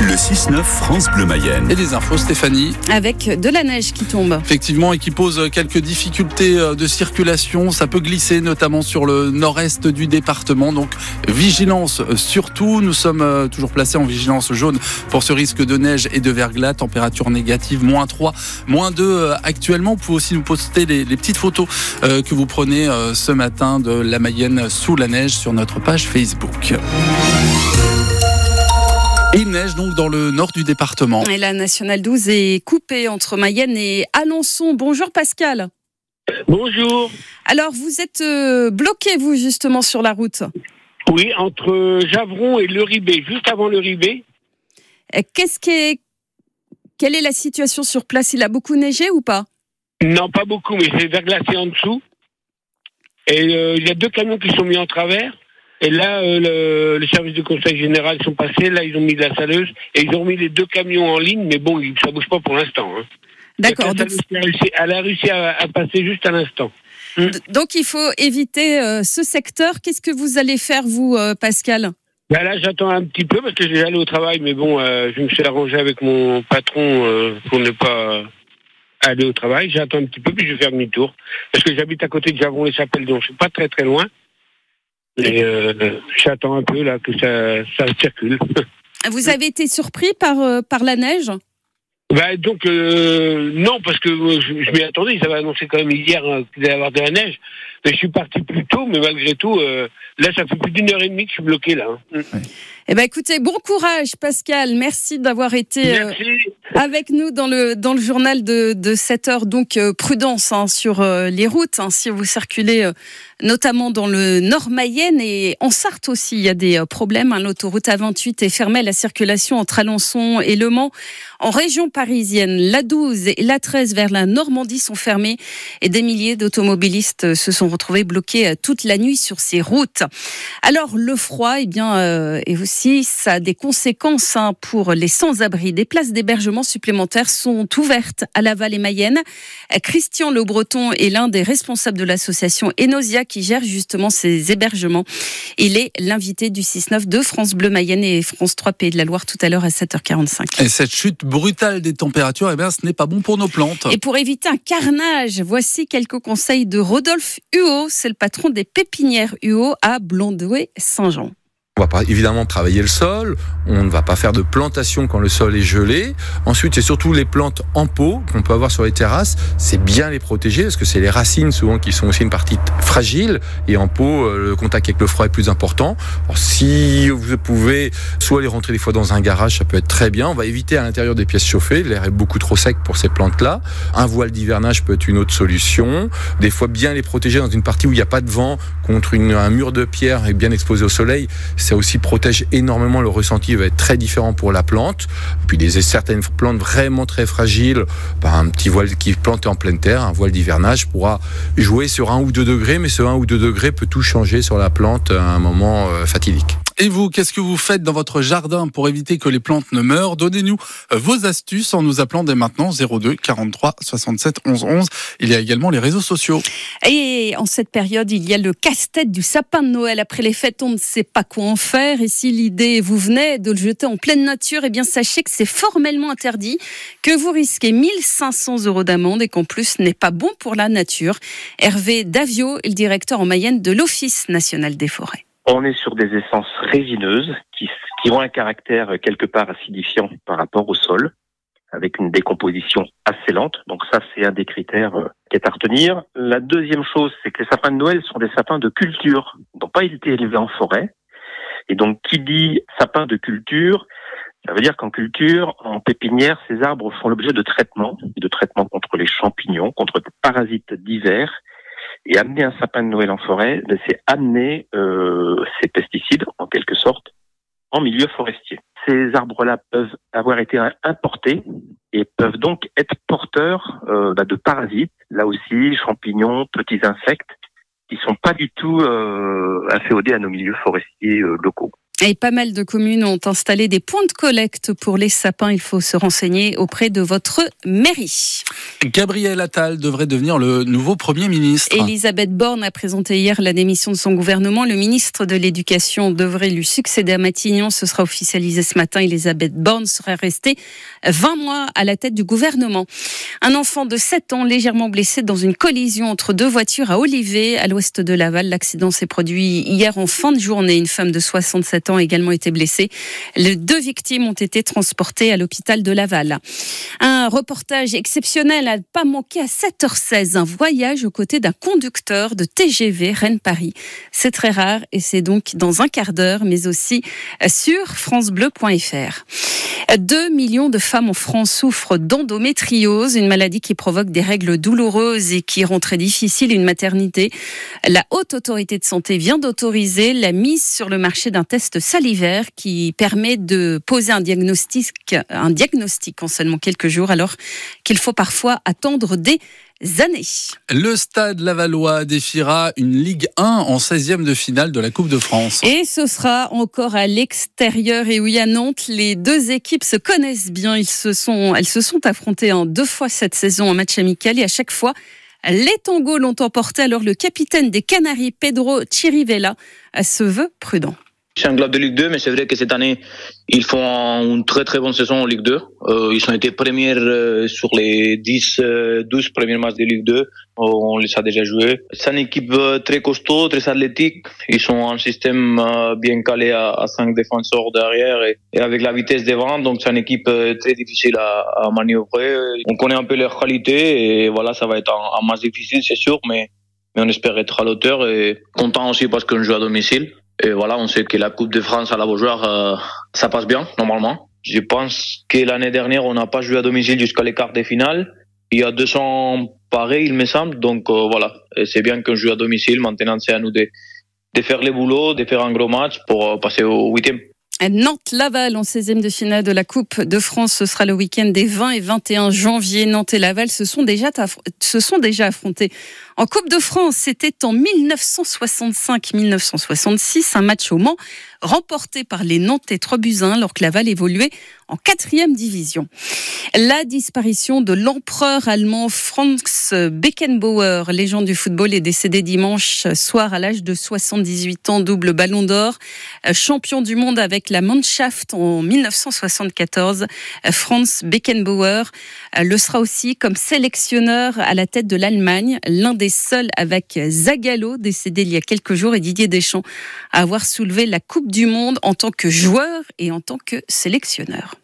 Le 6-9 France Bleu Mayenne. Et les infos, Stéphanie. Avec de la neige qui tombe. Effectivement, et qui pose quelques difficultés euh, de circulation. Ça peut glisser, notamment sur le nord-est du département. Donc, vigilance surtout. Nous sommes euh, toujours placés en vigilance jaune pour ce risque de neige et de verglas. Température négative, moins 3, moins 2 euh, actuellement. Vous pouvez aussi nous poster les, les petites photos que vous prenez ce matin de la Mayenne sous la neige sur notre page Facebook. Et il neige donc dans le nord du département. Et la nationale 12 est coupée entre Mayenne et Alençon. Bonjour Pascal. Bonjour. Alors vous êtes euh, bloqué vous justement sur la route? Oui, entre Javron et le Ribé, juste avant le Ribé. Qu'est-ce qui est quelle est la situation sur place? Il a beaucoup neigé ou pas? Non, pas beaucoup, mais c'est verglacé en dessous. Et euh, il y a deux camions qui sont mis en travers. Et là, euh, le, les services de conseil général sont passés. Là, ils ont mis de la saleuse et ils ont mis les deux camions en ligne. Mais bon, ça bouge pas pour l'instant. Hein. D'accord. Donc... Elle a réussi à, à passer juste à l'instant. Donc, il faut éviter euh, ce secteur. Qu'est-ce que vous allez faire, vous, euh, Pascal? Ben là, j'attends un petit peu parce que j'ai allé au travail, mais bon, euh, je me suis arrangé avec mon patron euh, pour ne pas aller au travail. J'attends un petit peu, puis je vais faire demi-tour. Parce que j'habite à côté de Javron-les-Chapelles, donc je suis pas très très loin. Et euh, j'attends un peu là que ça, ça circule. Vous avez été surpris par, euh, par la neige? Bah, donc euh, non parce que je, je m'y attendais, ils avaient annoncé quand même hier qu'il allait y avoir de la neige. Mais je suis parti plus tôt, mais malgré tout, euh, là ça fait plus d'une heure et demie que je suis bloqué là. Hein. Eh ben écoutez, bon courage Pascal, merci d'avoir été euh, avec nous dans le dans le journal de, de 7 heures. Donc euh, prudence hein, sur euh, les routes hein, si vous circulez notamment dans le Nord Mayenne et en Sarthe aussi, il y a des problèmes. Hein. L'autoroute A28 est fermée à la circulation entre Alençon et Le Mans. En région parisienne, la 12 et la 13 vers la Normandie sont fermées et des milliers d'automobilistes se sont retrouvés bloqués toute la nuit sur ces routes. Alors le froid, eh bien, euh, est aussi ça a des conséquences hein, pour les sans-abri. Des places d'hébergement supplémentaires sont ouvertes à Laval et Mayenne. Christian Le Breton est l'un des responsables de l'association Enosia qui gère justement ces hébergements. Il est l'invité du 6-9 de France Bleu Mayenne et France 3 Pays de la Loire tout à l'heure à 7h45. Et cette chute brutale des températures, eh bien, ce n'est pas bon pour nos plantes. Et pour éviter un carnage, voici quelques conseils de Rodolphe Huot. C'est le patron des pépinières Huot à Blondouet-Saint-Jean. On va pas évidemment travailler le sol, on ne va pas faire de plantation quand le sol est gelé. Ensuite, c'est surtout les plantes en pot qu'on peut avoir sur les terrasses. C'est bien les protéger parce que c'est les racines souvent qui sont aussi une partie fragile et en pot, euh, le contact avec le froid est plus important. Si vous pouvez soit les rentrer des fois dans un garage, ça peut être très bien. On va éviter à l'intérieur des pièces chauffées, l'air est beaucoup trop sec pour ces plantes-là. Un voile d'hivernage peut être une autre solution. Des fois, bien les protéger dans une partie où il n'y a pas de vent contre un mur de pierre et bien exposé au soleil ça aussi protège énormément le ressenti va être très différent pour la plante. Puis des certaines plantes vraiment très fragiles, par un petit voile qui est planté en pleine terre, un voile d'hivernage pourra jouer sur un ou deux degrés, mais ce 1 ou 2 degrés peut tout changer sur la plante à un moment euh, fatidique. Et vous, qu'est-ce que vous faites dans votre jardin pour éviter que les plantes ne meurent? Donnez-nous vos astuces en nous appelant dès maintenant 02 43 67 11 11. Il y a également les réseaux sociaux. Et en cette période, il y a le casse-tête du sapin de Noël. Après les fêtes, on ne sait pas quoi en faire. Et si l'idée vous venait de le jeter en pleine nature, eh bien sachez que c'est formellement interdit, que vous risquez 1500 euros d'amende et qu'en plus n'est pas bon pour la nature. Hervé Davio est le directeur en Mayenne de l'Office national des forêts. On est sur des essences résineuses qui, qui ont un caractère quelque part acidifiant par rapport au sol, avec une décomposition assez lente. Donc ça, c'est un des critères euh, qui est à retenir. La deuxième chose, c'est que les sapins de Noël sont des sapins de culture, n'ont pas été élevés en forêt. Et donc, qui dit sapin de culture, ça veut dire qu'en culture, en pépinière, ces arbres font l'objet de traitements, de traitements contre les champignons, contre des parasites divers. Et amener un sapin de Noël en forêt, ben, c'est amener euh, ces pesticides, en quelque sorte, en milieu forestier. Ces arbres-là peuvent avoir été importés et peuvent donc être porteurs euh, bah, de parasites, là aussi, champignons, petits insectes, qui sont pas du tout euh, à nos milieux forestiers euh, locaux. Et pas mal de communes ont installé des points de collecte pour les sapins. Il faut se renseigner auprès de votre mairie. Gabriel Attal devrait devenir le nouveau Premier ministre. Elisabeth Borne a présenté hier la démission de son gouvernement. Le ministre de l'Éducation devrait lui succéder à Matignon. Ce sera officialisé ce matin. Elisabeth Borne serait restée 20 mois à la tête du gouvernement. Un enfant de 7 ans légèrement blessé dans une collision entre deux voitures à Olivet, à l'ouest de Laval. L'accident s'est produit hier en fin de journée. Une femme de 67 également été blessée. Les deux victimes ont été transportées à l'hôpital de Laval. Un reportage exceptionnel à pas manquer à 7h16. Un voyage aux côtés d'un conducteur de TGV Rennes-Paris. C'est très rare et c'est donc dans un quart d'heure, mais aussi sur francebleu.fr. 2 millions de femmes en France souffrent d'endométriose, une maladie qui provoque des règles douloureuses et qui rend très difficile une maternité. La Haute Autorité de Santé vient d'autoriser la mise sur le marché d'un test salivaire qui permet de poser un diagnostic, un diagnostic en seulement quelques jours alors qu'il faut parfois attendre des années. Le Stade Lavallois défiera une Ligue 1 en 16e de finale de la Coupe de France. Et ce sera encore à l'extérieur. Et oui, à Nantes, les deux équipes se connaissent bien. Ils se sont, elles se sont affrontées en deux fois cette saison en match amical et à chaque fois, les tangos l'ont emporté. Alors le capitaine des Canaries, Pedro Chirivella, se veut prudent. C'est un club de Ligue 2, mais c'est vrai que cette année, ils font une très très bonne saison en Ligue 2. Euh, ils ont été premiers euh, sur les 10, 12 euh, premiers matchs de Ligue 2. on les a déjà joués. C'est une équipe très costaud, très athlétique. Ils sont un système bien calé à, à 5 défenseurs derrière et, avec la vitesse devant. Donc c'est une équipe très difficile à, manœuvrer. On connaît un peu leurs qualités et voilà, ça va être un, un match difficile, c'est sûr, mais, mais on espère être à l'auteur et content aussi parce qu'on joue à domicile. Et voilà, on sait que la Coupe de France à la Beaujoire, euh, ça passe bien, normalement. Je pense que l'année dernière, on n'a pas joué à domicile jusqu'à les quarts des finales. Il y a 200 pareils, il me semble. Donc euh, voilà, c'est bien qu'on joue à domicile. Maintenant, c'est à nous de, de faire les boulots, de faire un gros match pour euh, passer au huitième. Nantes-Laval en 16e de finale de la Coupe de France. Ce sera le week-end des 20 et 21 janvier. Nantes et Laval se sont déjà, se sont déjà affrontés en Coupe de France. C'était en 1965-1966, un match au Mans remporté par les Nantais 3 buts 1 alors que Laval évoluait en quatrième division. La disparition de l'empereur allemand Franz Beckenbauer, légende du football, est décédé dimanche soir à l'âge de 78 ans, double ballon d'or, champion du monde avec la Mannschaft en 1974. Franz Beckenbauer le sera aussi comme sélectionneur à la tête de l'Allemagne, l'un des seuls avec Zagallo, décédé il y a quelques jours, et Didier Deschamps à avoir soulevé la Coupe du Monde en tant que joueur et en tant que sélectionneur.